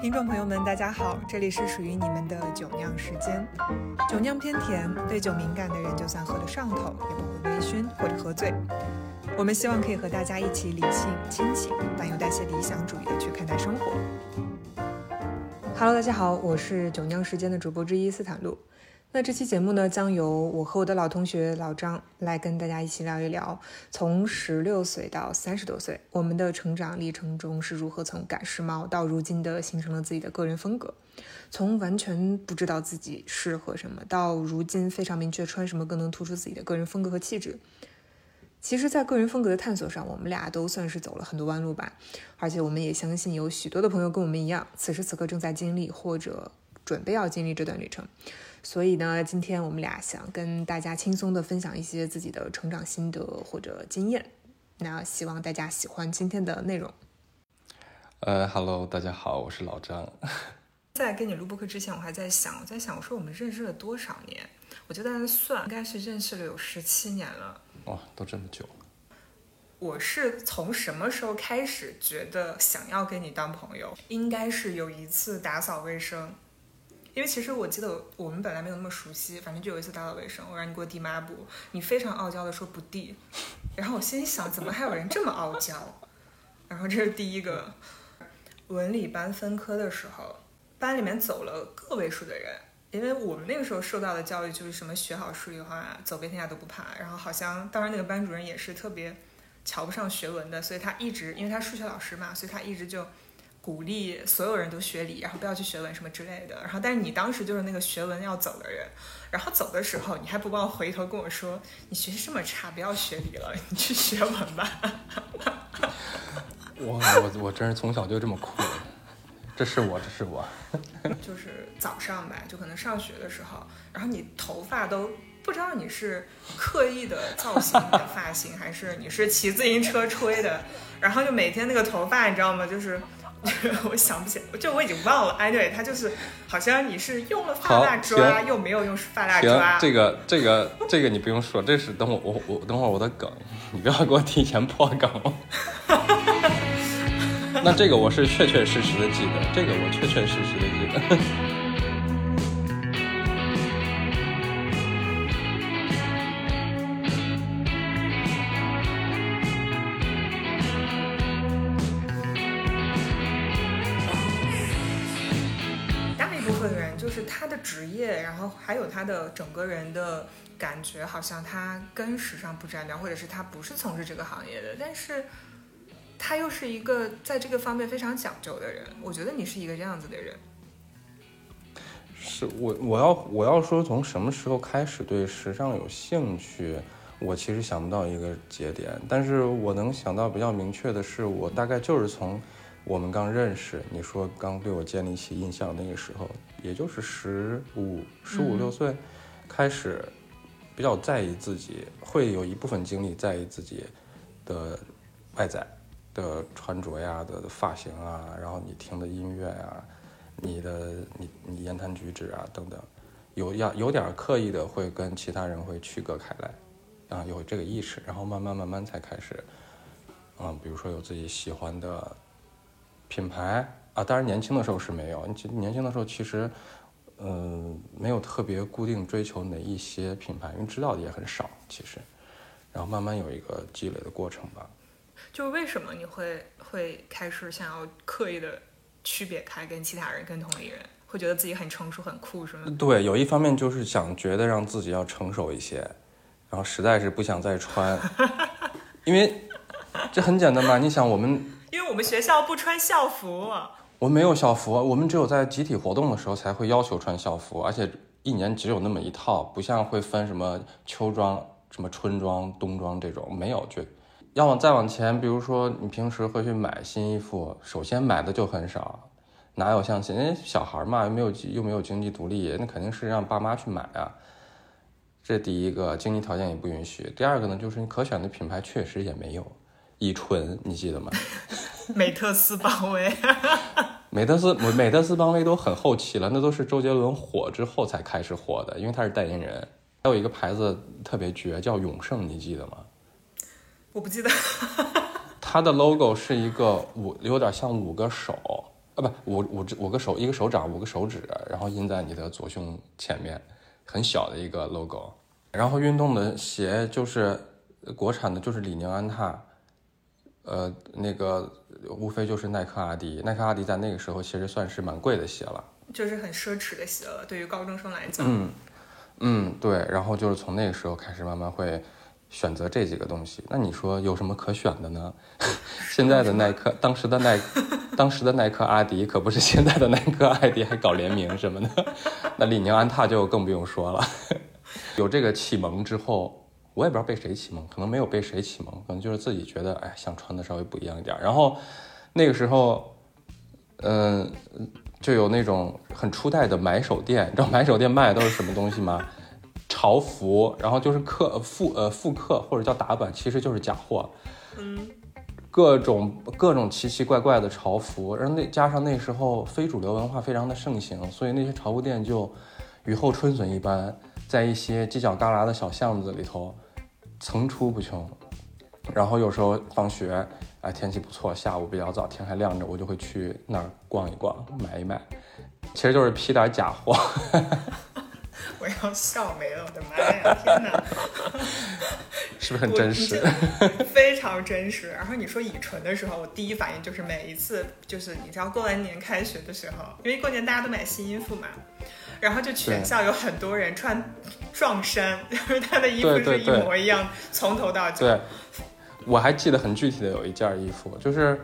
听众朋友们，大家好，这里是属于你们的酒酿时间。酒酿偏甜，对酒敏感的人就算喝得上头，也不会微醺或者喝醉。我们希望可以和大家一起理性、清醒，但又带些理想主义的去看待生活。Hello，大家好，我是酒酿时间的主播之一斯坦路。那这期节目呢，将由我和我的老同学老张来跟大家一起聊一聊，从十六岁到三十多岁，我们的成长历程中是如何从赶时髦到如今的形成了自己的个人风格，从完全不知道自己适合什么，到如今非常明确穿什么更能突出自己的个人风格和气质。其实，在个人风格的探索上，我们俩都算是走了很多弯路吧，而且我们也相信有许多的朋友跟我们一样，此时此刻正在经历或者准备要经历这段旅程。所以呢，今天我们俩想跟大家轻松的分享一些自己的成长心得或者经验。那希望大家喜欢今天的内容。呃，Hello，大家好，我是老张。在跟你录播课之前，我还在想，我在想，我说我们认识了多少年？我就在那算，应该是认识了有十七年了。哇，都这么久。我是从什么时候开始觉得想要跟你当朋友？应该是有一次打扫卫生。因为其实我记得我们本来没有那么熟悉，反正就有一次打扫卫生，我让你给我递抹布，你非常傲娇的说不递，然后我心里想，怎么还有人这么傲娇？然后这是第一个。文理班分科的时候，班里面走了个位数的人，因为我们那个时候受到的教育就是什么学好数理化，走遍天下都不怕。然后好像当时那个班主任也是特别瞧不上学文的，所以他一直，因为他数学老师嘛，所以他一直就。鼓励所有人都学理，然后不要去学文什么之类的。然后，但是你当时就是那个学文要走的人，然后走的时候你还不忘回头跟我说：“你学习这么差，不要学理了，你去学文吧。”我我我真是从小就这么酷，这是我，这是我。就是早上吧，就可能上学的时候，然后你头发都不知道你是刻意的造型的发型，还是你是骑自行车吹的，然后就每天那个头发，你知道吗？就是。我想不起来，就我已经忘了。哎，对，他就是好像你是用了发蜡抓，又没有用发蜡抓。这个这个这个你不用说，这是等我我我等会儿我的梗，你不要给我提前破梗。那这个我是确确实实的记得，这个我确确实实的记得。部分人就是他的职业，然后还有他的整个人的感觉，好像他跟时尚不沾边，或者是他不是从事这个行业的，但是他又是一个在这个方面非常讲究的人。我觉得你是一个这样子的人。是我，我要我要说从什么时候开始对时尚有兴趣，我其实想不到一个节点，但是我能想到比较明确的是，我大概就是从。我们刚认识，你说刚对我建立起印象那个时候，也就是十五、十五六岁，开始比较在意自己，会有一部分精力在意自己的外在的穿着呀、的发型啊，然后你听的音乐啊，你的你你言谈举止啊等等，有要有点刻意的会跟其他人会区隔开来，啊，有这个意识，然后慢慢慢慢才开始，嗯，比如说有自己喜欢的。品牌啊，当然年轻的时候是没有。你年轻的时候其实，嗯，没有特别固定追求哪一些品牌，因为知道的也很少。其实，然后慢慢有一个积累的过程吧。就是为什么你会会开始想要刻意的区别开，跟其他人、跟同龄人，会觉得自己很成熟、很酷，是吗？对，有一方面就是想觉得让自己要成熟一些，然后实在是不想再穿，因为这很简单嘛。你想我们。因为我们学校不穿校服，我们没有校服，我们只有在集体活动的时候才会要求穿校服，而且一年只有那么一套，不像会分什么秋装、什么春装、冬装这种，没有就要往再往前，比如说你平时会去买新衣服，首先买的就很少，哪有像现在小孩嘛，又没有又没有经济独立，那肯定是让爸妈去买啊，这第一个经济条件也不允许，第二个呢，就是你可选的品牌确实也没有。乙醇，你记得吗？美特斯邦威，美特斯美美特斯邦威都很后期了，那都是周杰伦火之后才开始火的，因为他是代言人。还有一个牌子特别绝，叫永盛，你记得吗？我不记得。它的 logo 是一个五，有点像五个手啊，不五五五个手，一个手掌，五个手指，然后印在你的左胸前面，很小的一个 logo。然后运动的鞋就是国产的，就是李宁、安踏，呃，那个无非就是耐克、阿迪。耐克、阿迪在那个时候其实算是蛮贵的鞋了，就是很奢侈的鞋了，对于高中生来讲。嗯嗯，对。然后就是从那个时候开始，慢慢会选择这几个东西。那你说有什么可选的呢？现在的耐克，当时的耐，当时的耐克、阿迪可不是现在的耐克、阿迪还搞联名什么的。那李宁、安踏就更不用说了。有这个启蒙之后，我也不知道被谁启蒙，可能没有被谁启蒙，可能就是自己觉得，哎，想穿的稍微不一样一点。然后那个时候，嗯、就有那种很初代的买手店，你知道买手店卖的都是什么东西吗？潮服，然后就是刻复呃复刻或者叫打版，其实就是假货。嗯，各种各种奇奇怪怪的潮服，然后那加上那时候非主流文化非常的盛行，所以那些潮服店就雨后春笋一般，在一些犄角旮旯的小巷子里头层出不穷。然后有时候放学，哎，天气不错，下午比较早，天还亮着，我就会去那儿逛一逛，买一买，其实就是批点假货。我要笑没了，我的妈呀！天哪，是不是很真实？非常真实。然后你说乙醇的时候，我第一反应就是每一次，就是你知道过完年开学的时候，因为过年大家都买新衣服嘛，然后就全校有很多人穿撞衫，就是他的衣服是一模一样，从头到脚。对，我还记得很具体的有一件衣服，就是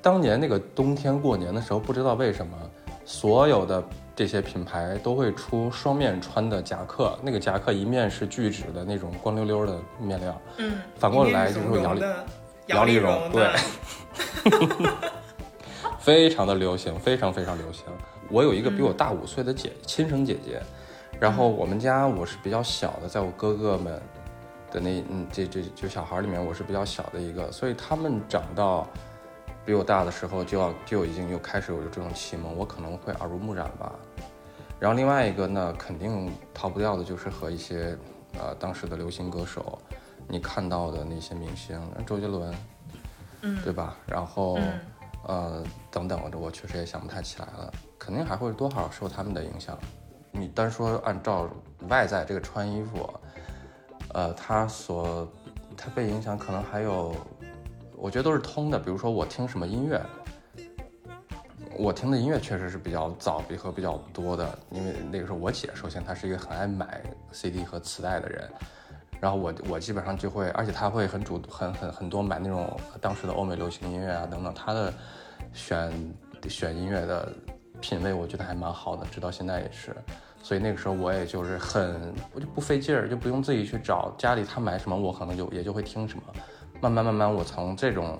当年那个冬天过年的时候，不知道为什么，所有的这些品牌都会出双面穿的夹克，那个夹克一面是聚酯的那种光溜溜的面料，嗯，反过来就是摇粒摇粒绒绒对的，非常的流行，非常非常流行。我有一个比我大五岁的姐，亲生姐姐，然后我们家我是比较小的，在我哥哥们的那嗯这这就小孩里面我是比较小的一个，所以他们长到比我大的时候就要就已经又开始有这种启蒙，我可能会耳濡目染吧。然后另外一个呢，肯定逃不掉的就是和一些呃当时的流行歌手，你看到的那些明星，周杰伦，嗯对吧？然后。嗯呃，等等，这我确实也想不太起来了，肯定还会多少受他们的影响。你单说按照外在这个穿衣服，呃，他所他被影响可能还有，我觉得都是通的。比如说我听什么音乐，我听的音乐确实是比较早比和比较多的，因为那个时候我姐首先她是一个很爱买 CD 和磁带的人，然后我我基本上就会，而且她会很主很很很多买那种当时的欧美流行音乐啊等等，她的选选音乐的品味我觉得还蛮好的，直到现在也是。所以那个时候我也就是很，我就不费劲儿，就不用自己去找家里他买什么，我可能就也就会听什么。慢慢慢慢，我从这种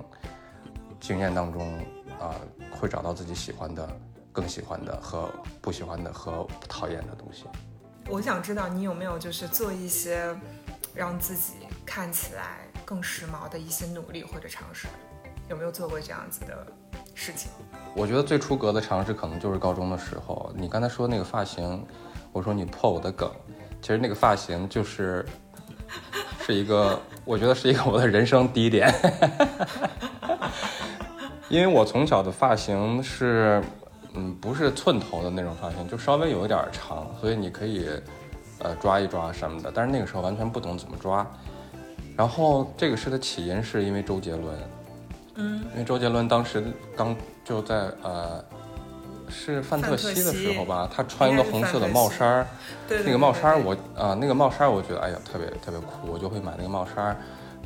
经验当中啊、会找到自己喜欢的、更喜欢的和不喜欢的和讨厌的东西。我想知道你有没有就是做一些让自己看起来更时髦的一些努力或者尝试，有没有做过这样子的事情？我觉得最出格的尝试可能就是高中的时候，你刚才说那个发型，我说你破我的梗，其实那个发型就是是一个，我觉得是一个我的人生低点，因为我从小的发型是，嗯，不是寸头的那种发型，就稍微有一点长，所以你可以呃抓一抓什么的，但是那个时候完全不懂怎么抓。然后这个事的起因是因为周杰伦，嗯，因为周杰伦当时刚就在呃，是范特西的时候吧，他穿一个红色的帽衫儿，对那个帽衫儿我啊、那个帽衫儿我觉得哎呀特别特别酷，我就会买那个帽衫儿。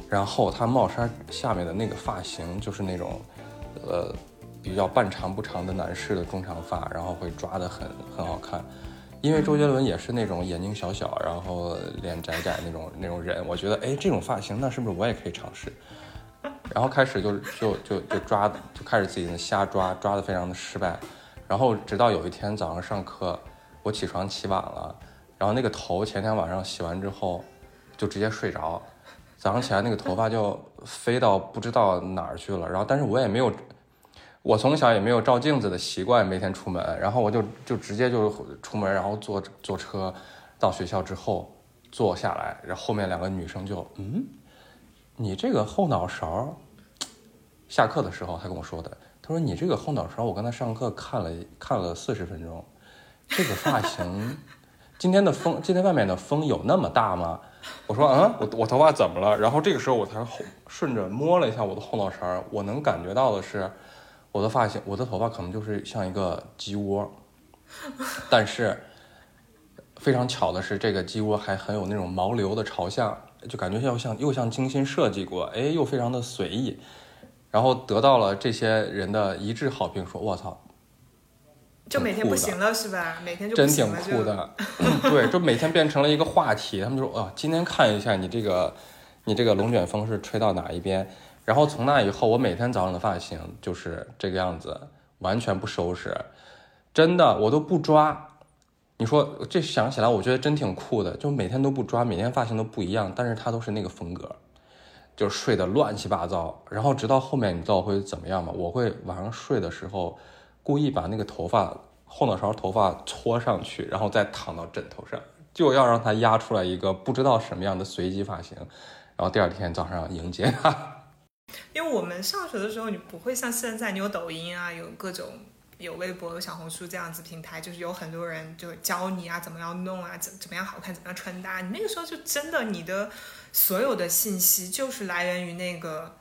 然后他帽衫下面的那个发型就是那种，呃，比较半长不长的男士的中长发，然后会抓得很很好看。因为周杰伦也是那种眼睛小小，然后脸窄窄那种那种人，我觉得哎这种发型那是不是我也可以尝试？然后开始就就就就抓，就开始自己的瞎抓，抓的非常的失败。然后直到有一天早上上课，我起床起晚了，然后那个头前天晚上洗完之后，就直接睡着，早上起来那个头发就飞到不知道哪儿去了。然后但是我也没有，我从小也没有照镜子的习惯，每天出门，然后我就就直接就出门，然后坐坐车到学校之后坐下来，然后后面两个女生就嗯。你这个后脑勺，下课的时候他跟我说的，他说你这个后脑勺，我刚才上课看了看了四十分钟，这个发型，今天的风，今天外面的风有那么大吗？我说嗯，我我头发怎么了？然后这个时候我才后顺着摸了一下我的后脑勺，我能感觉到的是，我的发型，我的头发可能就是像一个鸡窝，但是非常巧的是，这个鸡窝还很有那种毛流的朝向，就感觉又像又像精心设计过，哎，又非常的随意，然后得到了这些人的一致好评，说我操。就每天不行了是吧？每天就真挺酷的，对，就每天变成了一个话题。他们就说：“哦，今天看一下你这个，你这个龙卷风是吹到哪一边？”然后从那以后，我每天早上的发型就是这个样子，完全不收拾，真的我都不抓。你说这想起来，我觉得真挺酷的，就每天都不抓，每天发型都不一样，但是它都是那个风格，就睡得乱七八糟。然后直到后面，你知道我会怎么样吗？我会晚上睡的时候。故意把那个头发后脑勺头发搓上去，然后再躺到枕头上，就要让它压出来一个不知道什么样的随机发型，然后第二天早上迎接它。因为我们上学的时候，你不会像现在，你有抖音啊，有各种有微博、有小红书这样子平台，就是有很多人就教你啊，怎么样弄啊，怎怎么样好看，怎么样穿搭。你那个时候就真的，你的所有的信息就是来源于那个。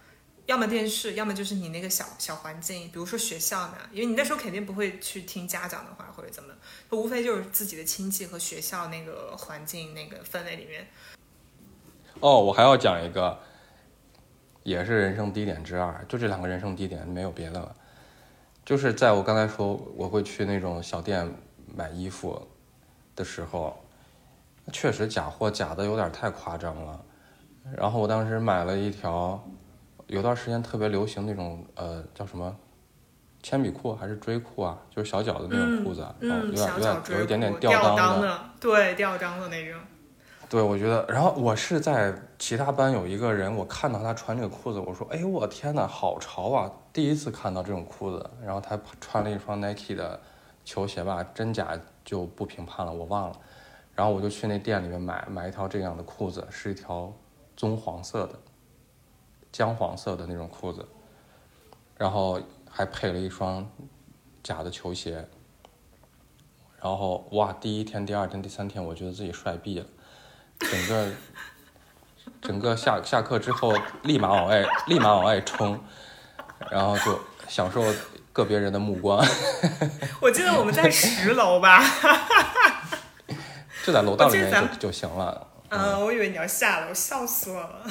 要么电视，要么就是你那个小小环境，比如说学校呢，因为你那时候肯定不会去听家长的话或者怎么，无非就是自己的亲戚和学校那个环境那个氛围里面。哦，我还要讲一个，也是人生低点之二，就这两个人生低点，没有别的了。就是在我刚才说我会去那种小店买衣服的时候，确实假货假的有点太夸张了。然后我当时买了一条。有段时间特别流行那种呃叫什么铅笔裤还是锥裤啊，就是小脚的那种裤子，然后有点有点有一点点吊裆的，对吊裆的那种。对，我觉得，然后我是在其他班有一个人，我看到他穿这个裤子，我说，哎呦我天呐，好潮啊！第一次看到这种裤子，然后他穿了一双 Nike 的球鞋吧，真假就不评判了，我忘了。然后我就去那店里面买买一条这样的裤子，是一条棕黄色的。姜黄色的那种裤子，然后还配了一双假的球鞋，然后哇，第一天、第二天、第三天，我觉得自己帅毙了，整个整个下下课之后，立马往外立马往外冲，然后就享受个别人的目光。我记得我们在 十楼吧，就在楼道里面就就行了。嗯，我以为你要下楼，笑死我了。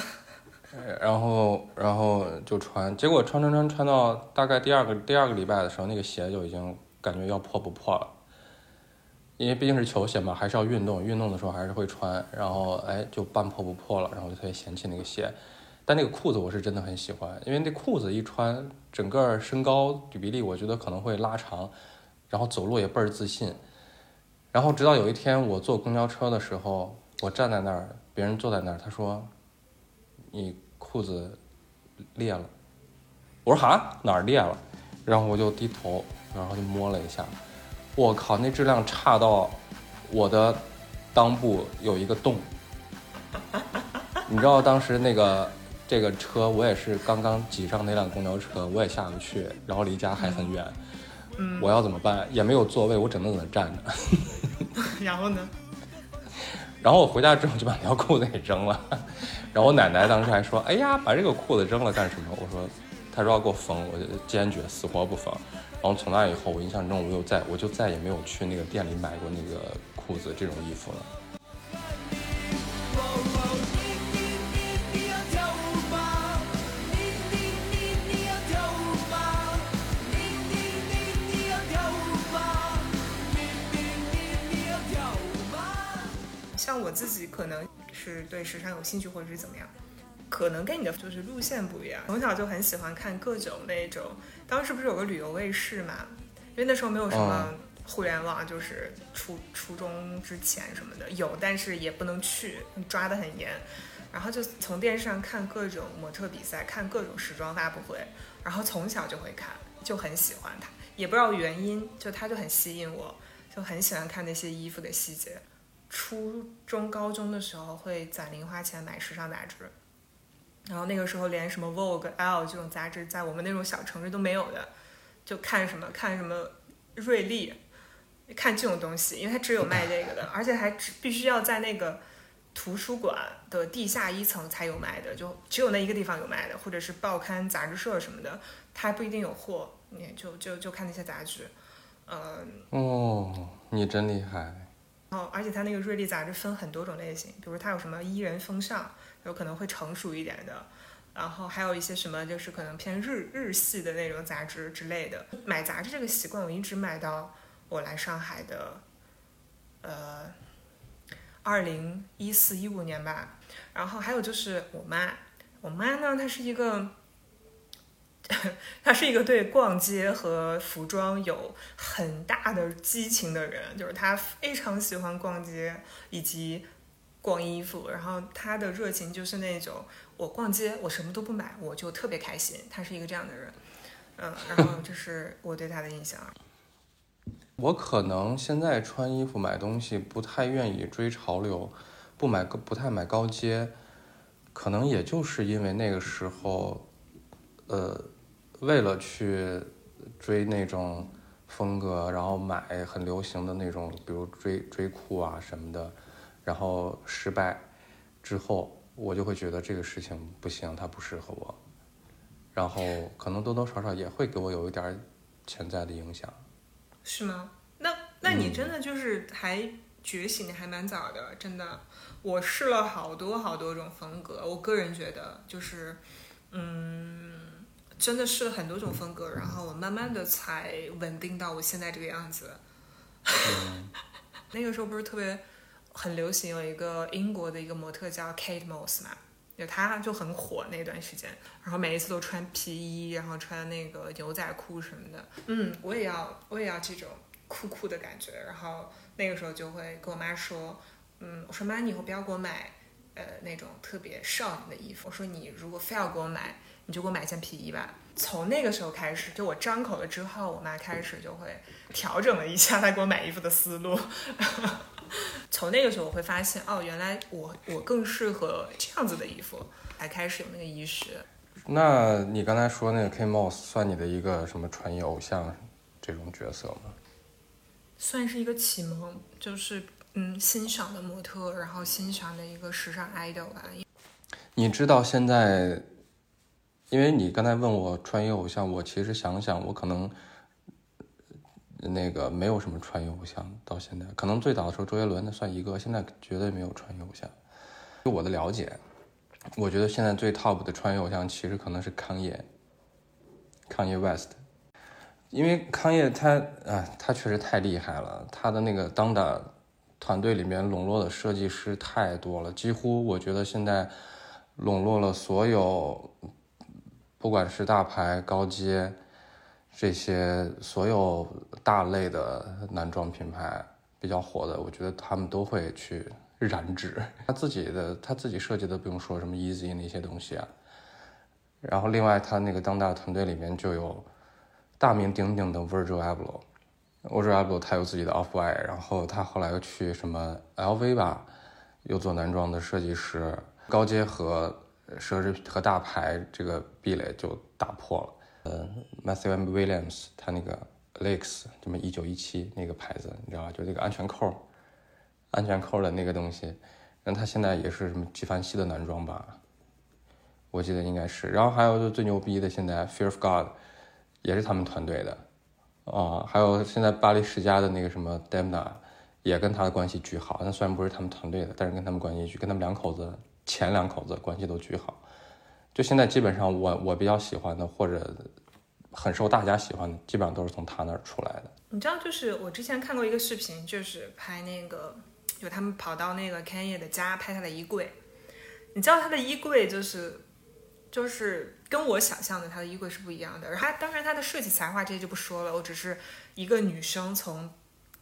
然后，然后就穿，结果穿穿穿穿到大概第二个第二个礼拜的时候，那个鞋就已经感觉要破不破了。因为毕竟是球鞋嘛，还是要运动，运动的时候还是会穿。然后，哎，就半破不破了，然后就特别嫌弃那个鞋。但那个裤子我是真的很喜欢，因为那裤子一穿，整个身高比例我觉得可能会拉长，然后走路也倍儿自信。然后直到有一天我坐公交车的时候，我站在那儿，别人坐在那儿，他说。你裤子裂了，我说哈哪儿裂了？然后我就低头，然后就摸了一下，我靠，那质量差到我的裆部有一个洞。你知道当时那个这个车，我也是刚刚挤上那辆公交车，我也下不去，然后离家还很远，我要怎么办？也没有座位，我只能在那站着。然后呢？然后我回家之后就把那条裤子给扔了。然后我奶奶当时还说：“哎呀，把这个裤子扔了干什么？”我说：“她说要给我缝，我就坚决死活不缝。”然后从那以后，我印象中我又再我就再也没有去那个店里买过那个裤子这种衣服了。像我自己可能。是对时尚有兴趣，或者是怎么样，可能跟你的就是路线不一样。从小就很喜欢看各种那种，当时不是有个旅游卫视嘛？因为那时候没有什么互联网，就是初初中之前什么的有，但是也不能去，抓得很严。然后就从电视上看各种模特比赛，看各种时装发布会，然后从小就会看，就很喜欢它，也不知道原因，就它就很吸引我，就很喜欢看那些衣服的细节。初中、高中的时候会攒零花钱买时尚杂志，然后那个时候连什么 Vogue、L 这种杂志在我们那种小城市都没有的，就看什么看什么瑞丽，看这种东西，因为它只有卖这个的，而且还只必须要在那个图书馆的地下一层才有卖的，就只有那一个地方有卖的，或者是报刊杂志社什么的，它不一定有货，你就就就看那些杂志，嗯。哦，你真厉害。哦，而且它那个瑞丽杂志分很多种类型，比如它有什么伊人风尚，有可能会成熟一点的，然后还有一些什么就是可能偏日日系的那种杂志之类的。买杂志这个习惯，我一直买到我来上海的，呃，二零一四一五年吧。然后还有就是我妈，我妈呢，她是一个。她是一个对逛街和服装有很大的激情的人，就是她非常喜欢逛街以及逛衣服，然后他的热情就是那种我逛街我什么都不买我就特别开心，他是一个这样的人，嗯，然后 这是我对他的印象。我可能现在穿衣服买东西不太愿意追潮流，不买不太买高阶，可能也就是因为那个时候，呃。为了去追那种风格，然后买很流行的那种，比如追追裤啊什么的，然后失败之后，我就会觉得这个事情不行，它不适合我，然后可能多多少少也会给我有一点潜在的影响。是吗？那那你真的就是还觉醒的还蛮早的，真的。我试了好多好多种风格，我个人觉得就是，嗯。真的试了很多种风格，然后我慢慢的才稳定到我现在这个样子。那个时候不是特别很流行，有一个英国的一个模特叫 Kate Moss 嘛，就她就很火那段时间，然后每一次都穿皮衣，然后穿那个牛仔裤什么的。嗯，我也要，我也要这种酷酷的感觉。然后那个时候就会跟我妈说，嗯，我说妈，你以后不要给我买呃那种特别少女的衣服。我说你如果非要给我买。你就给我买件皮衣吧。从那个时候开始，就我张口了之后，我妈开始就会调整了一下她给我买衣服的思路。从那个时候，我会发现，哦，原来我我更适合这样子的衣服，才开始有那个意识。那你刚才说那个 K Moss 算你的一个什么穿衣偶像这种角色吗？算是一个启蒙，就是嗯欣赏的模特，然后欣赏的一个时尚 idol 吧。你知道现在？因为你刚才问我穿衣偶像，我其实想想，我可能那个没有什么穿越偶像，到现在可能最早的时候周杰伦那算一个，现在绝对没有穿越偶像。就我的了解，我觉得现在最 top 的穿越偶像其实可能是康业，康业 West，因为康业他啊，他确实太厉害了，他的那个当打团队里面笼络的设计师太多了，几乎我觉得现在笼络了所有。不管是大牌、高阶，这些所有大类的男装品牌比较火的，我觉得他们都会去染指。他自己的他自己设计的不用说什么 Easy 那些东西啊。然后另外他那个当代团队里面就有大名鼎鼎的 Virgil Abloh，Virgil Abloh 他有自己的 Off White，然后他后来又去什么 LV 吧，又做男装的设计师，高阶和。奢侈和大牌这个壁垒就打破了。呃，Matthew M. Williams 他那个 Alex 这么一九一七那个牌子，你知道吧？就那个安全扣，安全扣的那个东西。那他现在也是什么纪梵希的男装吧？我记得应该是。然后还有就最牛逼的，现在 Fear of God 也是他们团队的啊。还有现在巴黎世家的那个什么 Demna 也跟他的关系巨好。那虽然不是他们团队的，但是跟他们关系巨，跟他们两口子。前两口子关系都巨好，就现在基本上我我比较喜欢的或者很受大家喜欢的，基本上都是从他那儿出来的。你知道，就是我之前看过一个视频，就是拍那个，就他们跑到那个 Kanye 的家拍他的衣柜。你知道他的衣柜就是就是跟我想象的他的衣柜是不一样的。他当然他的设计才华这些就不说了，我只是一个女生从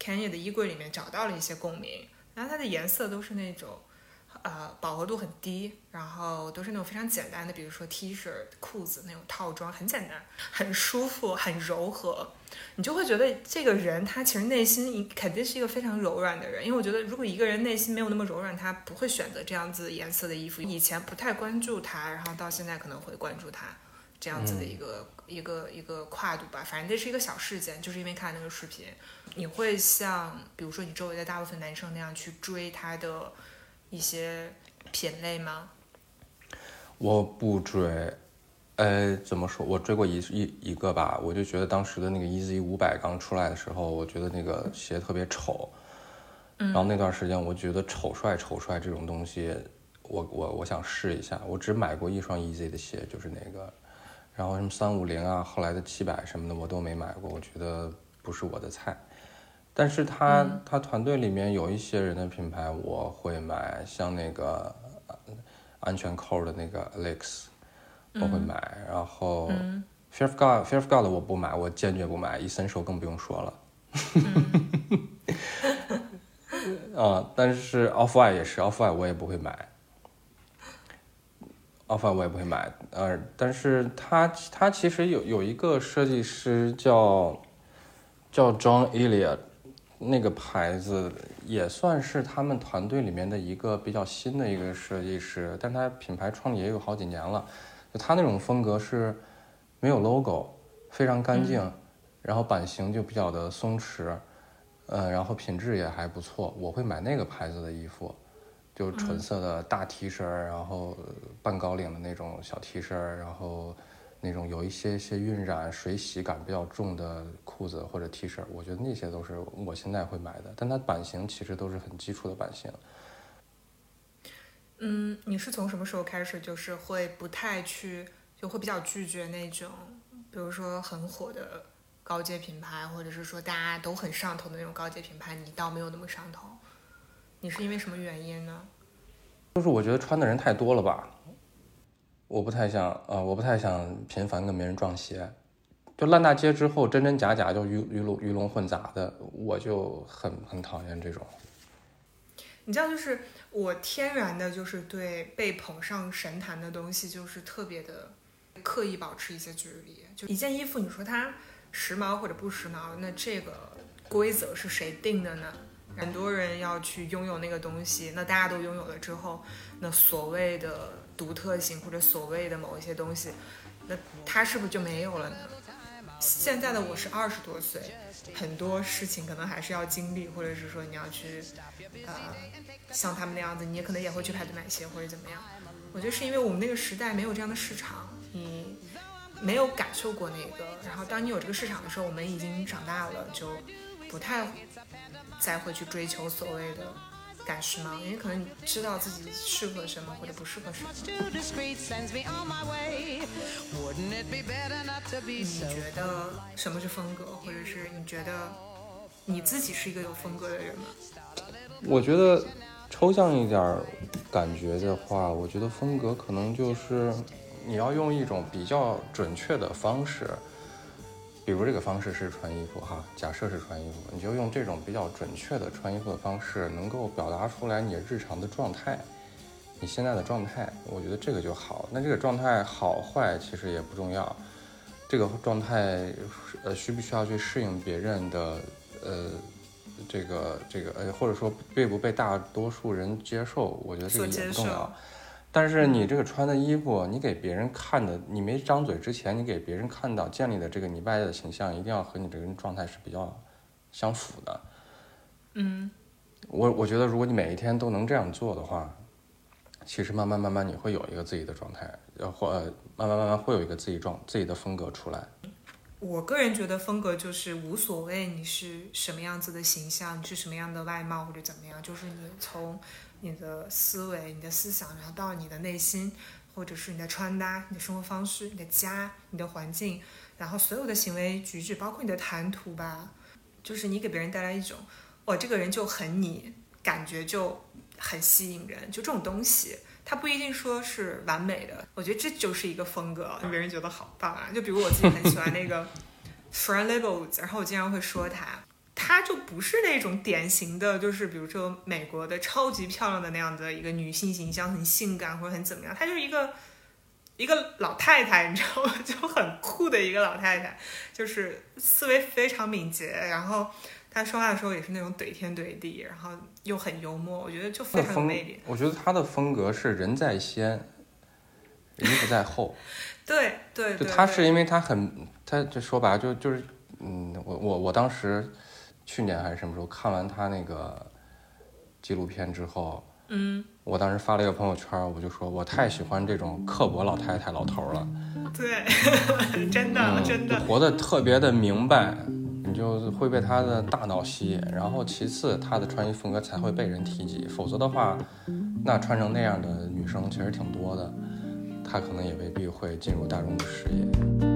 Kanye 的衣柜里面找到了一些共鸣。然后它的颜色都是那种。呃，饱和度很低，然后都是那种非常简单的，比如说 T 恤、裤子那种套装，很简单，很舒服，很柔和，你就会觉得这个人他其实内心肯定是一个非常柔软的人。因为我觉得，如果一个人内心没有那么柔软，他不会选择这样子颜色的衣服。以前不太关注他，然后到现在可能会关注他，这样子的一个一个一个跨度吧。反正这是一个小事件，就是因为看那个视频，你会像比如说你周围的大部分男生那样去追他的。一些品类吗？我不追，呃，怎么说？我追过一一一个吧，我就觉得当时的那个 EZ 五百刚出来的时候，我觉得那个鞋特别丑。然后那段时间，我觉得丑帅丑帅这种东西，我我我想试一下。我只买过一双 EZ 的鞋，就是那个。然后什么三五零啊，后来的七百什么的，我都没买过，我觉得不是我的菜。但是他他团队里面有一些人的品牌我会买，像那个安全扣的那个 Alex，我会买。然后 Fear of God Fear of God 我不买，我坚决不买。Essential 更不用说了。啊，但是 Off White 也是 Off White 我也不会买，Off White 我也不会买。呃，但是他他其实有有一个设计师叫叫 John Elliott。那个牌子也算是他们团队里面的一个比较新的一个设计师，但他品牌创立也有好几年了。就他那种风格是没有 logo，非常干净，然后版型就比较的松弛，呃，然后品质也还不错。我会买那个牌子的衣服，就纯色的大 T 恤，然后半高领的那种小 T 恤，然后。那种有一些些晕染、水洗感比较重的裤子或者 T 恤，我觉得那些都是我现在会买的，但它版型其实都是很基础的版型。嗯，你是从什么时候开始就是会不太去，就会比较拒绝那种，比如说很火的高阶品牌，或者是说大家都很上头的那种高阶品牌，你倒没有那么上头。你是因为什么原因呢？就是我觉得穿的人太多了吧。我不太想，呃，我不太想频繁跟别人撞鞋，就烂大街之后真真假假，就鱼鱼龙鱼龙混杂的，我就很很讨厌这种。你知道，就是我天然的，就是对被捧上神坛的东西，就是特别的刻意保持一些距离。就一件衣服，你说它时髦或者不时髦，那这个规则是谁定的呢？很多人要去拥有那个东西，那大家都拥有了之后，那所谓的。独特性或者所谓的某一些东西，那它是不是就没有了呢？现在的我是二十多岁，很多事情可能还是要经历，或者是说你要去，呃，像他们那样子，你也可能也会去排队买鞋或者怎么样。我觉得是因为我们那个时代没有这样的市场，你没有感受过那个，然后当你有这个市场的时候，我们已经长大了，就不太再会去追求所谓的。赶时髦，因为可能你知道自己适合什么或者不适合什么。你觉得什么是风格，或者是你觉得你自己是一个有风格的人吗？我觉得抽象一点感觉的话，我觉得风格可能就是你要用一种比较准确的方式。比如这个方式是穿衣服哈，假设是穿衣服，你就用这种比较准确的穿衣服的方式，能够表达出来你日常的状态，你现在的状态，我觉得这个就好。那这个状态好坏其实也不重要，这个状态呃需不需要去适应别人的呃这个这个呃或者说被不被大多数人接受，我觉得这个也不重要。但是你这个穿的衣服，你给别人看的，你没张嘴之前，你给别人看到建立的这个你外在的形象，一定要和你这个人状态是比较相符的。嗯，我我觉得如果你每一天都能这样做的话，其实慢慢慢慢你会有一个自己的状态，然后呃慢慢慢慢会有一个自己状自己的风格出来。我个人觉得风格就是无所谓你是什么样子的形象，你是什么样的外貌或者怎么样，就是你从。你的思维、你的思想，然后到你的内心，或者是你的穿搭、你的生活方式、你的家、你的环境，然后所有的行为举止，包括你的谈吐吧，就是你给别人带来一种，我这个人就很你，感觉就很吸引人。就这种东西，它不一定说是完美的，我觉得这就是一个风格，让别人觉得好棒啊。就比如我自己很喜欢那个 Fran Lebowitz，然后我经常会说他。她就不是那种典型的，就是比如说美国的超级漂亮的那样的一个女性形象，很性感或者很怎么样，她就是一个一个老太太，你知道吗？就很酷的一个老太太，就是思维非常敏捷，然后她说话的时候也是那种怼天怼地，然后又很幽默，我觉得就非常有魅力。我觉得她的风格是人在先，人不在后。对对，就她是因为她很，她就说白了就就是。嗯，我我我当时去年还是什么时候看完他那个纪录片之后，嗯，我当时发了一个朋友圈，我就说我太喜欢这种刻薄老太太老头了。对，真的真的活得特别的明白，你就会被他的大脑吸引。然后其次，他的穿衣风格才会被人提及，否则的话，那穿成那样的女生其实挺多的，她可能也未必会进入大众的视野。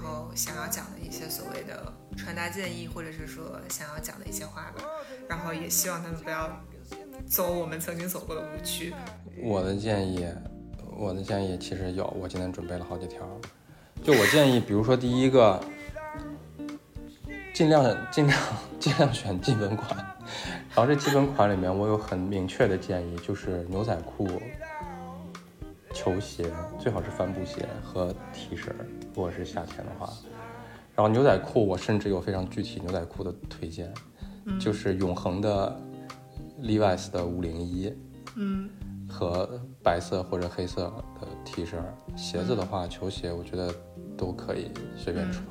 然后想要讲的一些所谓的传达建议，或者是说想要讲的一些话吧，然后也希望他们不要走我们曾经走过的误区。我的建议，我的建议其实有，我今天准备了好几条。就我建议，比如说第一个，尽量尽量 尽量选基本款。然后这基本款里面，我有很明确的建议，就是牛仔裤、球鞋最好是帆布鞋和 T 恤，如果是夏天的话。然后牛仔裤，我甚至有非常具体牛仔裤的推荐，就是永恒的 Levi's 的五零一，嗯，和白色或者黑色的 T 恤。鞋子的话，球鞋我觉得都可以随便穿。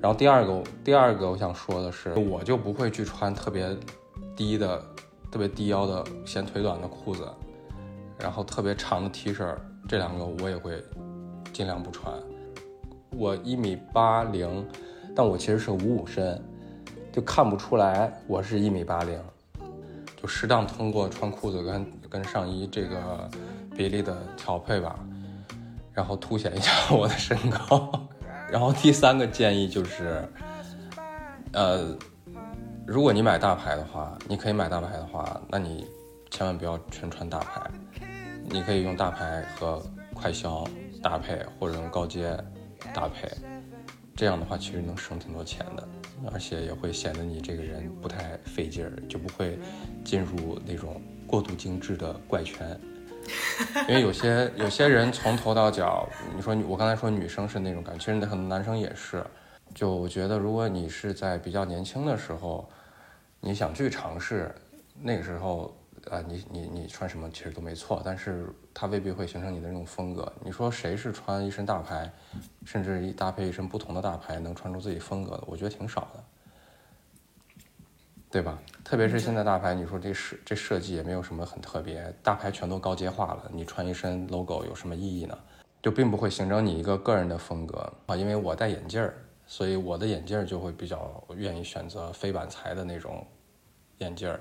然后第二个，第二个我想说的是，我就不会去穿特别低的、特别低腰的显腿短的裤子，然后特别长的 T 恤，这两个我也会尽量不穿。我一米八零，但我其实是五五身，就看不出来我是一米八零，就适当通过穿裤子跟跟上衣这个比例的调配吧，然后凸显一下我的身高。然后第三个建议就是，呃，如果你买大牌的话，你可以买大牌的话，那你千万不要全穿大牌，你可以用大牌和快消搭配，或者用高阶搭配，这样的话其实能省挺多钱的，而且也会显得你这个人不太费劲儿，就不会进入那种过度精致的怪圈。因为有些有些人从头到脚，你说我刚才说女生是那种感觉，其实很多男生也是。就我觉得，如果你是在比较年轻的时候，你想去尝试，那个时候，呃，你你你穿什么其实都没错，但是它未必会形成你的那种风格。你说谁是穿一身大牌，甚至一搭配一身不同的大牌能穿出自己风格的？我觉得挺少的。对吧？特别是现在大牌，你说这设这设计也没有什么很特别，大牌全都高阶化了，你穿一身 logo 有什么意义呢？就并不会形成你一个个人的风格啊。因为我戴眼镜儿，所以我的眼镜儿就会比较愿意选择非板材的那种眼镜儿，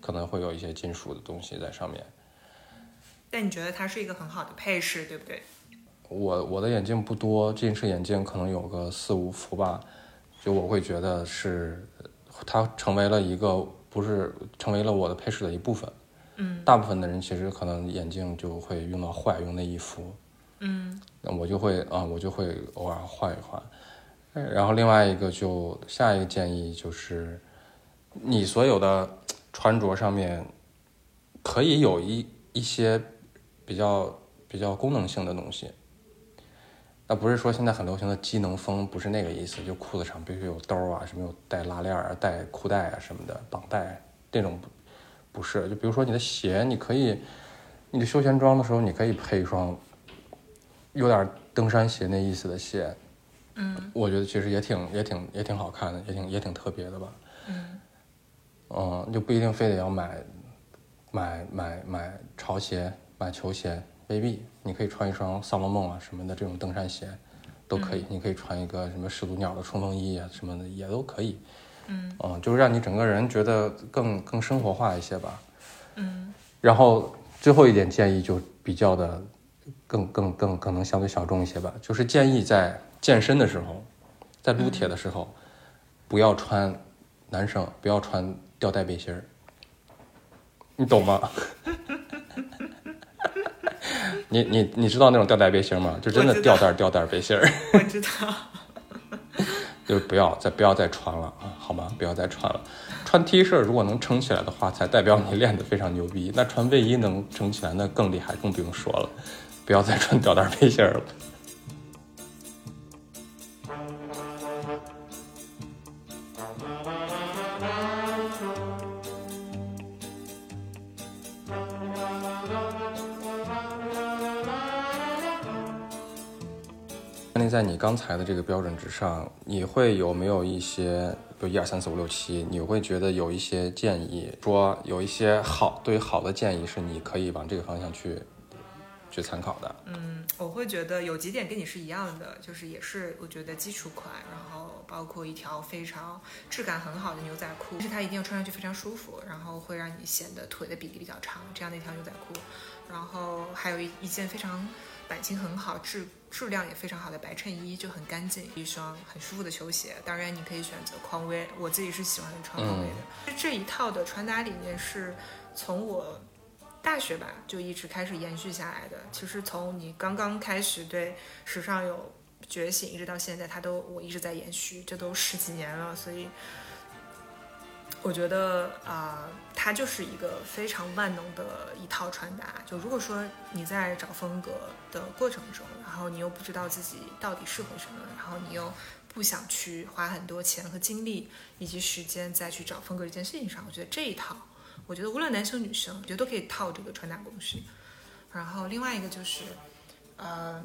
可能会有一些金属的东西在上面。但你觉得它是一个很好的配饰，对不对？我我的眼镜不多，近视眼镜可能有个四五副吧，就我会觉得是。它成为了一个不是成为了我的配饰的一部分，嗯，大部分的人其实可能眼镜就会用到坏，用那一副，嗯，那我就会啊，我就会偶尔换一换。然后另外一个就下一个建议就是，你所有的穿着上面可以有一一些比较比较功能性的东西。那不是说现在很流行的机能风，不是那个意思，就裤子上必须有兜啊，什么有带拉链啊、带裤带啊什么的绑带，这种不不是。就比如说你的鞋，你可以，你的休闲装的时候，你可以配一双有点登山鞋那意思的鞋，嗯，我觉得其实也挺也挺也挺好看的，也挺也挺特别的吧，嗯，嗯，就不一定非得要买买买买潮鞋、买球鞋。未必，你可以穿一双萨洛梦啊什么的这种登山鞋，都可以。你可以穿一个什么始祖鸟的冲锋衣啊什么的也都可以。嗯嗯，就是让你整个人觉得更更生活化一些吧。嗯然后最后一点建议就比较的更更更可能相对小众一些吧，就是建议在健身的时候，在撸铁的时候，不要穿男生不要穿吊带背心儿，你懂吗？你你你知道那种吊带背心吗？就真的吊带吊带背心儿，我知道。就不要再不要再穿了啊，好吗？不要再穿了。穿 T 恤如果能撑起来的话，才代表你练得非常牛逼。那穿卫衣能撑起来，那更厉害，更不用说了。不要再穿吊带背心儿了。在你刚才的这个标准之上，你会有没有一些，比如一二三四五六七，你会觉得有一些建议，说有一些好对于好的建议是你可以往这个方向去去参考的。嗯，我会觉得有几点跟你是一样的，就是也是我觉得基础款，然后包括一条非常质感很好的牛仔裤，但是它一定要穿上去非常舒服，然后会让你显得腿的比例比较长，这样的一条牛仔裤。然后还有一一件非常版型很好、质质量也非常好的白衬衣，就很干净，一双很舒服的球鞋。当然你可以选择匡威，我自己是喜欢穿匡威的。这一套的穿搭理念是从我大学吧就一直开始延续下来的。其实从你刚刚开始对时尚有觉醒，一直到现在，它都我一直在延续，这都十几年了，所以我觉得啊、它就是一个非常万能的一套穿搭。就如果说你在找风格的过程中，然后你又不知道自己到底适合什么，然后你又不想去花很多钱和精力以及时间再去找风格这件事情上，我觉得这一套，我觉得无论男生女生，我觉得都可以套这个穿搭公式。然后另外一个就是，呃，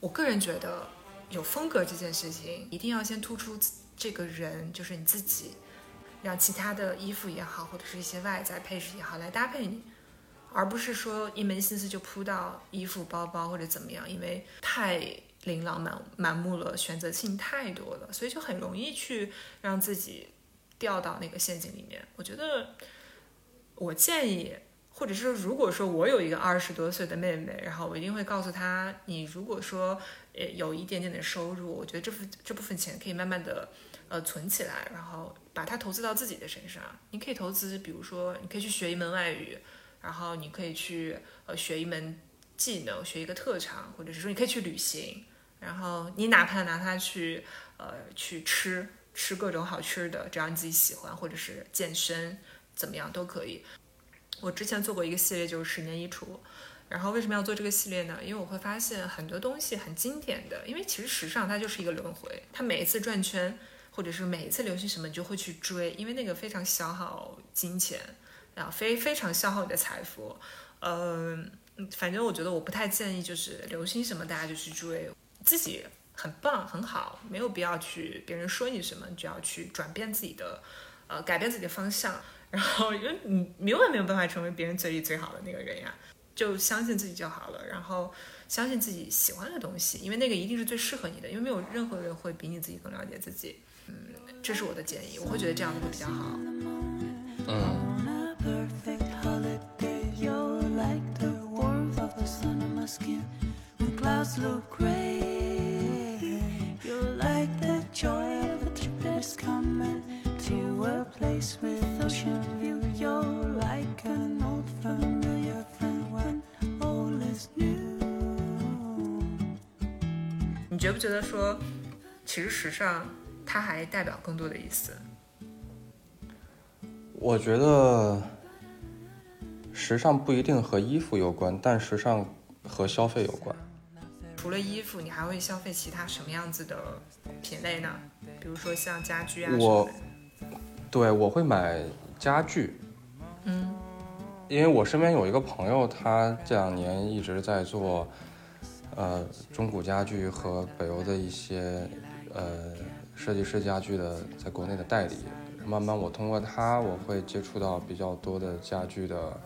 我个人觉得有风格这件事情，一定要先突出这个人，就是你自己，让其他的衣服也好，或者是一些外在配饰也好来搭配你，而不是说一门心思就扑到衣服、包包或者怎么样，因为太琳琅满满目了，选择性太多了，所以就很容易去让自己掉到那个陷阱里面。我觉得，我建议。或者是如果说我有一个二十多岁的妹妹，然后我一定会告诉她，你如果说呃有一点点的收入，我觉得这份这部分钱可以慢慢的呃存起来，然后把它投资到自己的身上。你可以投资，比如说你可以去学一门外语，然后你可以去呃学一门技能，学一个特长，或者是说你可以去旅行，然后你哪怕拿它去呃去吃吃各种好吃的，只要你自己喜欢，或者是健身怎么样都可以。我之前做过一个系列，就是十年衣橱。然后为什么要做这个系列呢？因为我会发现很多东西很经典的，因为其实时尚它就是一个轮回，它每一次转圈，或者是每一次流行什么，你就会去追，因为那个非常消耗金钱，啊，非非常消耗你的财富。嗯、反正我觉得我不太建议，就是流行什么大家就去追，自己很棒很好，没有必要去别人说你什么，你就要去转变自己的，呃，改变自己的方向。然后，因为你你永远没有办法成为别人嘴里最好的那个人呀，就相信自己就好了。然后相信自己喜欢的东西，因为那个一定是最适合你的，因为没有任何人会比你自己更了解自己。嗯，这是我的建议，我会觉得这样会比较好。嗯。你觉不觉得说，其实时尚？它还代表更多的意思？我觉得时尚不一定和衣服有关，但时尚和消费有关。除了衣服，你还会消费其他什么样子的品类呢？比如说像家居啊什么我的。对，我会买家具，嗯因为我身边有一个朋友，他这两年一直在做，呃，中古家具和北欧的一些，呃，设计师家具的在国内的代理。慢慢，我通过他，我会接触到比较多的家具的，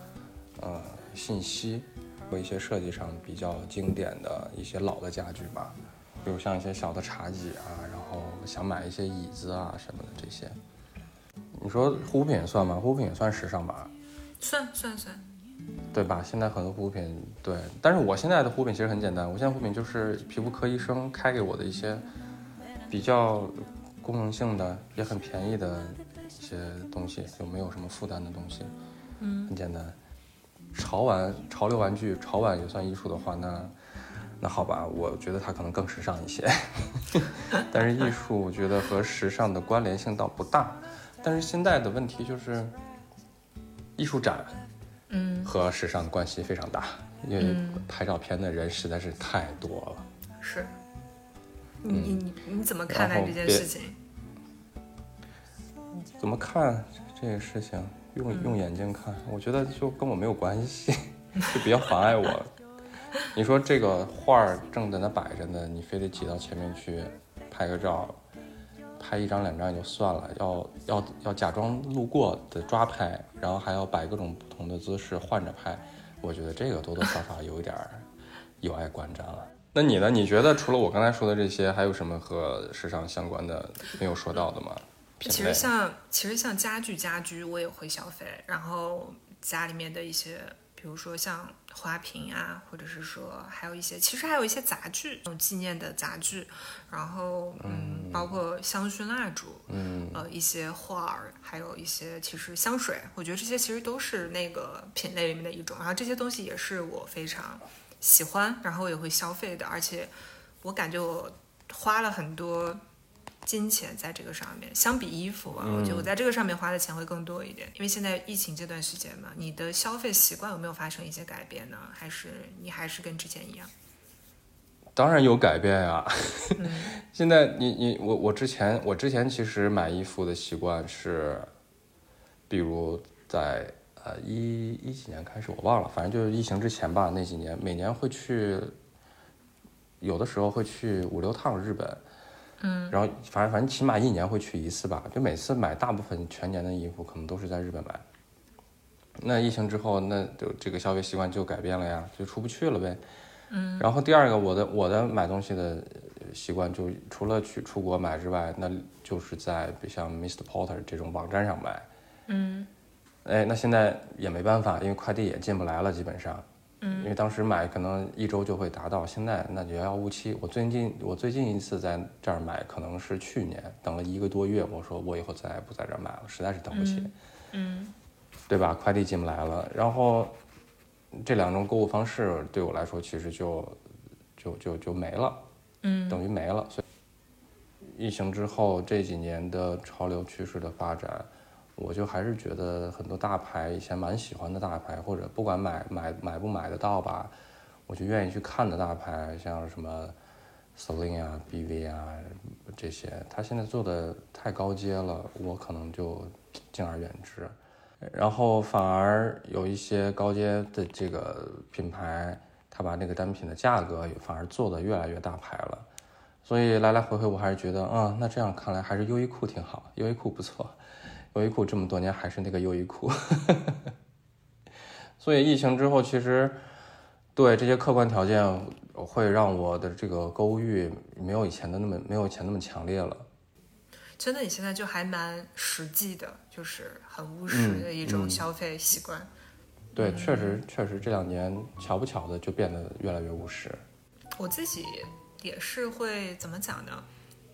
呃，信息。和一些设计上比较经典的一些老的家具吧，比如像一些小的茶几啊，然后想买一些椅子啊什么的这些。你说护肤品算吗？护肤品也算时尚吧，算算算，对吧？现在很多护肤品，对，但是我现在的护肤品其实很简单，我现在护肤品就是皮肤科医生开给我的一些比较功能性的、也很便宜的一些东西，就没有什么负担的东西，嗯很简单。潮玩、潮流玩具，潮玩也算艺术的话，那那好吧，我觉得它可能更时尚一些。但是艺术，我觉得和时尚的关联性倒不大。但是现在的问题就是，艺术展嗯和时尚的关系非常大，因为嗯拍照片的人实在是太多了。是。你你你你怎么看待这件事情？怎么看这个事情？用用眼睛看，我觉得就跟我没有关系，就比较妨碍我。你说这个画儿正在那摆着呢，你非得挤到前面去拍个照，拍一张两张也就算了，要要要假装路过的抓拍，然后还要摆各种不同的姿势换着拍，我觉得这个多多少少有一点儿有碍观瞻了。那你呢？你觉得除了我刚才说的这些，还有什么和时尚相关的没有说到的吗？其实像其实像家具家居我也会消费，然后家里面的一些，比如说像花瓶啊，或者是说还有一些，其实还有一些杂具，那种纪念的杂具，然后嗯，包括香薰蜡烛，嗯呃，一些画儿，还有一些其实香水，我觉得这些其实都是那个品类里面的一种，然后这些东西也是我非常喜欢，然后也会消费的，而且我感觉我花了很多金钱在这个上面，相比衣服啊，我觉得我在这个上面花的钱会更多一点，因为现在疫情这段时间嘛，你的消费习惯有没有发生一些改变呢？还是你还是跟之前一样？当然有改变呀、嗯 现在你你我我之前我之前其实买衣服的习惯是，比如在呃一一几年开始我忘了，反正就是疫情之前吧，那几年每年会去，有的时候会去五六趟日本，嗯，然后反正反正起码一年会去一次吧，就每次买大部分全年的衣服可能都是在日本买。那疫情之后，那就这个消费习惯就改变了呀，就出不去了呗。嗯，然后第二个，我的我的买东西的呃习惯就除了去出国买之外，那就是在比如像 Mr. Porter 这种网站上买。嗯哎，那现在也没办法，因为快递也进不来了，基本上。嗯因为当时买可能一周就会达到，现在那遥遥无期。我最近我最近一次在这儿买可能是去年，等了一个多月，我说我以后再也不在这儿买了，实在是等不起。嗯对吧？快递进不来了，然后这两种购物方式对我来说其实就就就就没了，嗯等于没了。所以疫情之后这几年的潮流趋势的发展，我就还是觉得很多大牌以前蛮喜欢的大牌，或者不管买买买不买得到吧，我就愿意去看的大牌，像什么 Celine 啊、BV 啊这些，他现在做的太高阶了，我可能就敬而远之。然后反而有一些高阶的这个品牌，它把那个单品的价格反而做得越来越大牌了，所以来来回回我还是觉得，嗯，那这样看来还是优衣库挺好，优衣库不错，优衣库这么多年还是那个优衣库，所以疫情之后，其实对这些客观条件会让我的这个购物欲没有以前的那么没有以前那么强烈了。真的，你现在就还蛮实际的，就是很务实的一种嗯消费习惯。对，确实确实这两年巧不巧的就变得越来越务实。我自己也是会怎么讲呢？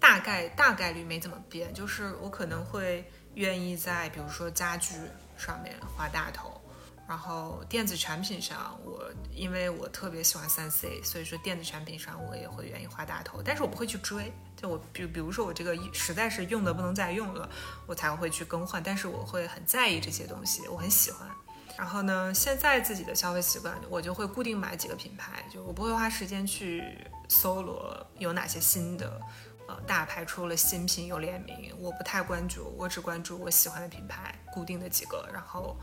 大概大概率没怎么变，就是我可能会愿意在比如说家具上面花大头，然后电子产品上我因为我特别喜欢三 C，所以说电子产品上我也会愿意花大头，但是我不会去追。就我比比如说我这个实在是用的不能再用了，我才会去更换，但是我会很在意这些东西，我很喜欢。然后呢，现在自己的消费习惯，我就会固定买几个品牌，就我不会花时间去搜罗有哪些新的，呃，大牌出了新品有联名，我不太关注，我只关注我喜欢的品牌，固定的几个，然后，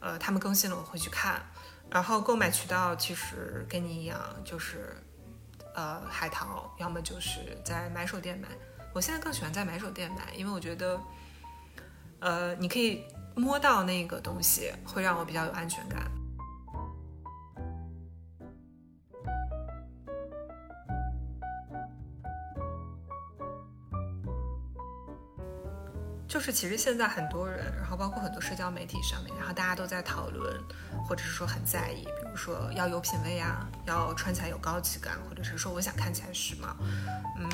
呃，他们更新了我会去看，然后购买渠道其实跟你一样，就是，呃，海淘，要么就是在买手店买，我现在更喜欢在买手店买，因为我觉得，呃，你可以摸到那个东西，会让我比较有安全感。就是其实现在很多人，然后包括很多社交媒体上面，然后大家都在讨论，或者是说很在意，比如说要有品味啊，要穿起来有高级感，或者是说我想看起来时髦。嗯，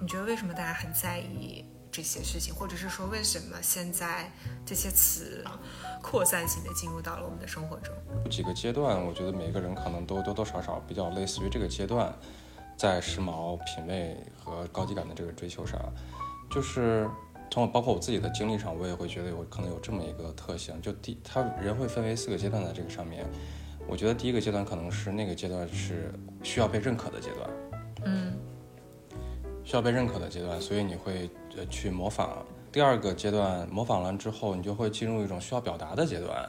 你觉得为什么大家很在意这些事情，或者是说为什么现在这些词扩散性的进入到了我们的生活中？几个阶段，我觉得每个人可能都多多少少比较类似于这个阶段，在时髦、品味和高级感的这个追求上，就是从我包括我自己的经历上，我也会觉得有可能有这么一个特性，就第他人会分为四个阶段在这个上面。我觉得第一个阶段可能是那个阶段是需要被认可的阶段，嗯需要被认可的阶段，所以你会呃去模仿。第二个阶段模仿完之后，你就会进入一种需要表达的阶段，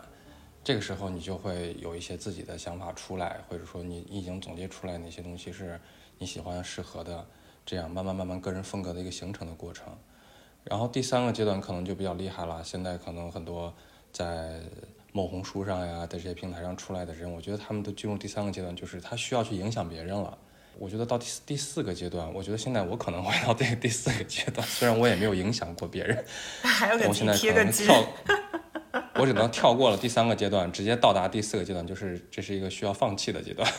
这个时候你就会有一些自己的想法出来，或者说你已经总结出来哪些东西是你喜欢适合的，这样慢慢慢慢个人风格的一个形成的过程。然后第三个阶段可能就比较厉害了，现在可能很多在某红书上呀，在这些平台上出来的人，我觉得他们都进入第三个阶段，就是他需要去影响别人了。我觉得到第四第四个阶段，我觉得现在我可能会到这个第四个阶段，虽然我也没有影响过别人，我现在。可能跳，我只能跳过了第三个阶段，直接到达第四个阶段，就是这是一个需要放弃的阶段。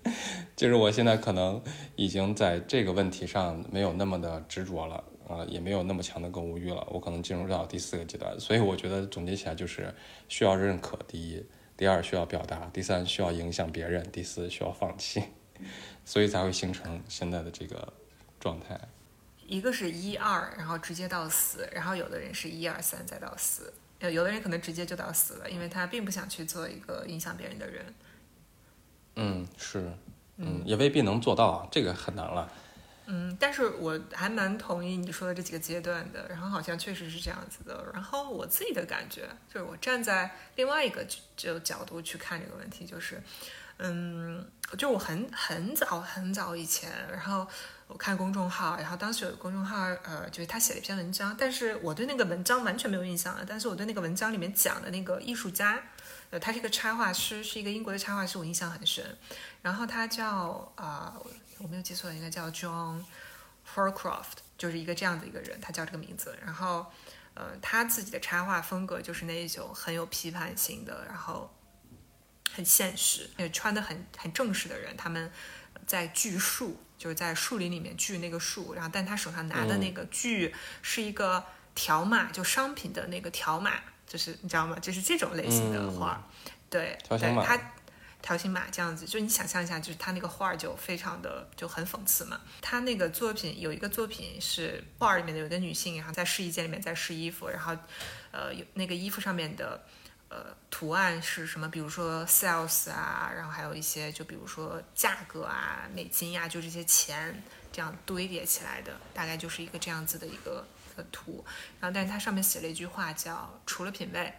就是我现在可能已经在这个问题上没有那么的执着了，啊、也没有那么强的购物欲了，我可能进入到第四个阶段。所以我觉得总结起来就是需要认可，第一，第二需要表达，第三需要影响别人，第四需要放弃，所以才会形成现在的这个状态。一个是一二，然后直接到死，然后有的人是一二三再到死，呃，有的人可能直接就到死了，因为他并不想去做一个影响别人的人。嗯，是，嗯，也未必能做到，这个很难了。嗯，但是我还蛮同意你说的这几个阶段的，然后好像确实是这样子的。然后我自己的感觉就是，我站在另外一个就角度去看这个问题，就是，嗯，就我很很早很早以前，然后我看公众号，然后当时有公众号，呃，就是他写了一篇文章，但是我对那个文章完全没有印象了，但是我对那个文章里面讲的那个艺术家，呃，他是一个插画师，是一个英国的插画师，我印象很深。然后他叫啊、呃我没有记错，应该叫 John Horcroft，就是一个这样的一个人，他叫这个名字。然后，呃，他自己的插画风格就是那一种很有批判性的，然后很现实，也穿的很很正式的人，他们在锯树，就是在树林里面锯那个树，然后但他手上拿的那个锯是一个条码，就商品的那个条码，就是你知道吗？就是这种类型的画，对，对他。条形码这样子，就你想象一下，就是他那个画儿就非常的就很讽刺嘛。他那个作品有一个作品是画儿里面的有一个女性，然后在试衣间里面在试衣服，然后呃有那个衣服上面的呃图案是什么？比如说 sales 啊，然后还有一些就比如说价格啊、美金呀、就这些钱这样堆叠起来的，大概就是一个这样子的一个一个图。然后但是它上面写了一句话叫“除了品味，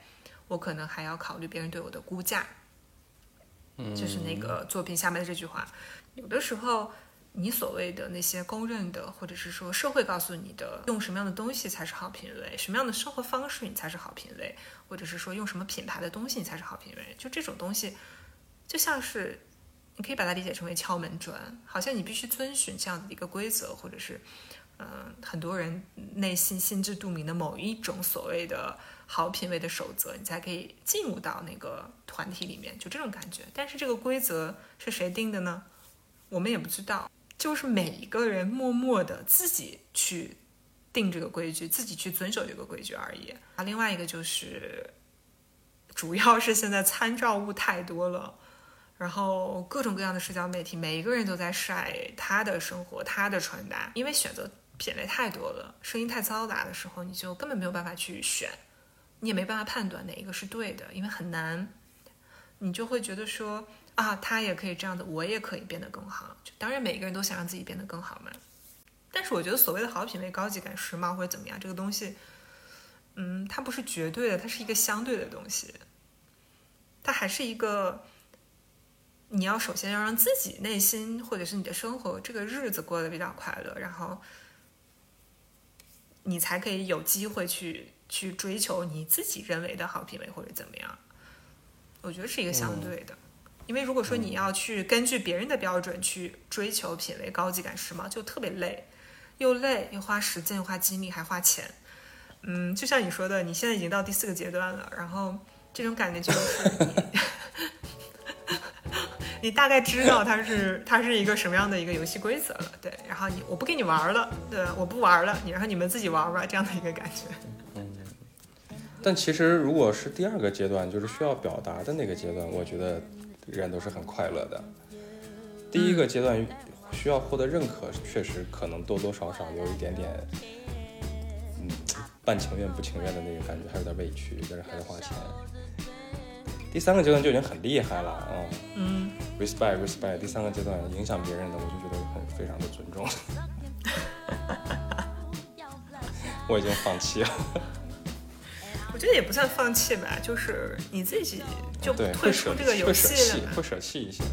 我可能还要考虑别人对我的估价”。嗯就是那个作品下面的这句话。有的时候，你所谓的那些公认的，或者是说社会告诉你的，用什么样的东西才是好品味，什么样的生活方式你才是好品味，或者是说用什么品牌的东西你才是好品味，就这种东西，就像是你可以把它理解成为敲门砖，好像你必须遵循这样的一个规则，或者是。嗯，很多人内心心知肚明的某一种所谓的好品味的守则，你才可以进入到那个团体里面，就这种感觉。但是这个规则是谁定的呢？我们也不知道，就是每一个人默默的自己去定这个规矩，自己去遵守这个规矩而已。啊，另外一个就是，主要是现在参照物太多了。然后各种各样的社交媒体，每一个人都在晒他的生活、他的穿搭，因为选择品类太多了，声音太嘈杂的时候，你就根本没有办法去选，你也没办法判断哪一个是对的，因为很难，你就会觉得说啊，他也可以这样的，我也可以变得更好。就当然每个人都想让自己变得更好嘛，但是我觉得所谓的好品味、高级感、时髦或者怎么样，这个东西，嗯，它不是绝对的，它是一个相对的东西，它还是一个。你要首先要让自己内心或者是你的生活这个日子过得比较快乐，然后你才可以有机会去去追求你自己认为的好品味或者怎么样。我觉得是一个相对的，因为如果说你要去根据别人的标准去追求品味、高级感、时髦，就特别累，又累又花时间又花精力还花钱。嗯，就像你说的，你现在已经到第四个阶段了，然后这种感觉就是你，你大概知道它是它是一个什么样的一个游戏规则了，对，然后你我不跟你玩了，对，我不玩了，你然后你们自己玩吧，这样的一个感觉。嗯但其实如果是第二个阶段，就是需要表达的那个阶段，我觉得人都是很快乐的。第一个阶段需要获得认可，确实可能多多少少有一点点，嗯，半情愿不情愿的那个感觉，还有点委屈，但是还是花钱。第三个阶段就已经很厉害了啊，嗯，respect respect。第三个阶段影响别人的，我就觉得很非常的尊重。我已经放弃了，我觉得也不算放弃吧，就是你自己就，退会舍出这个游戏了，嘛。弃会舍弃一些。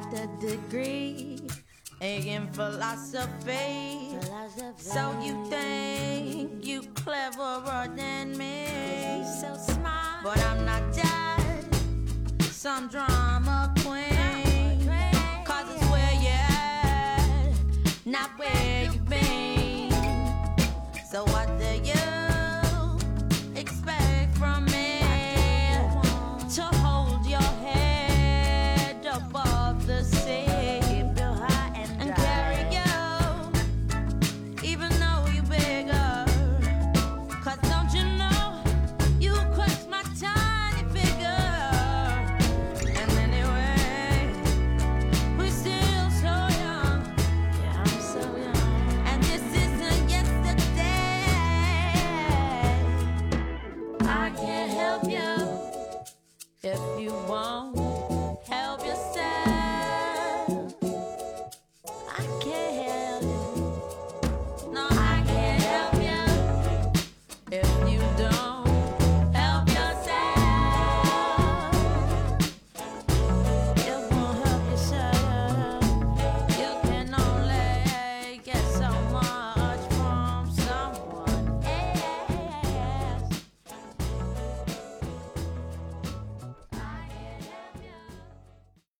got the degree in philosophy. philosophy. So you think you cleverer than me? So smart, but I'm not just some drama queen. Cause it's where you're at, not where.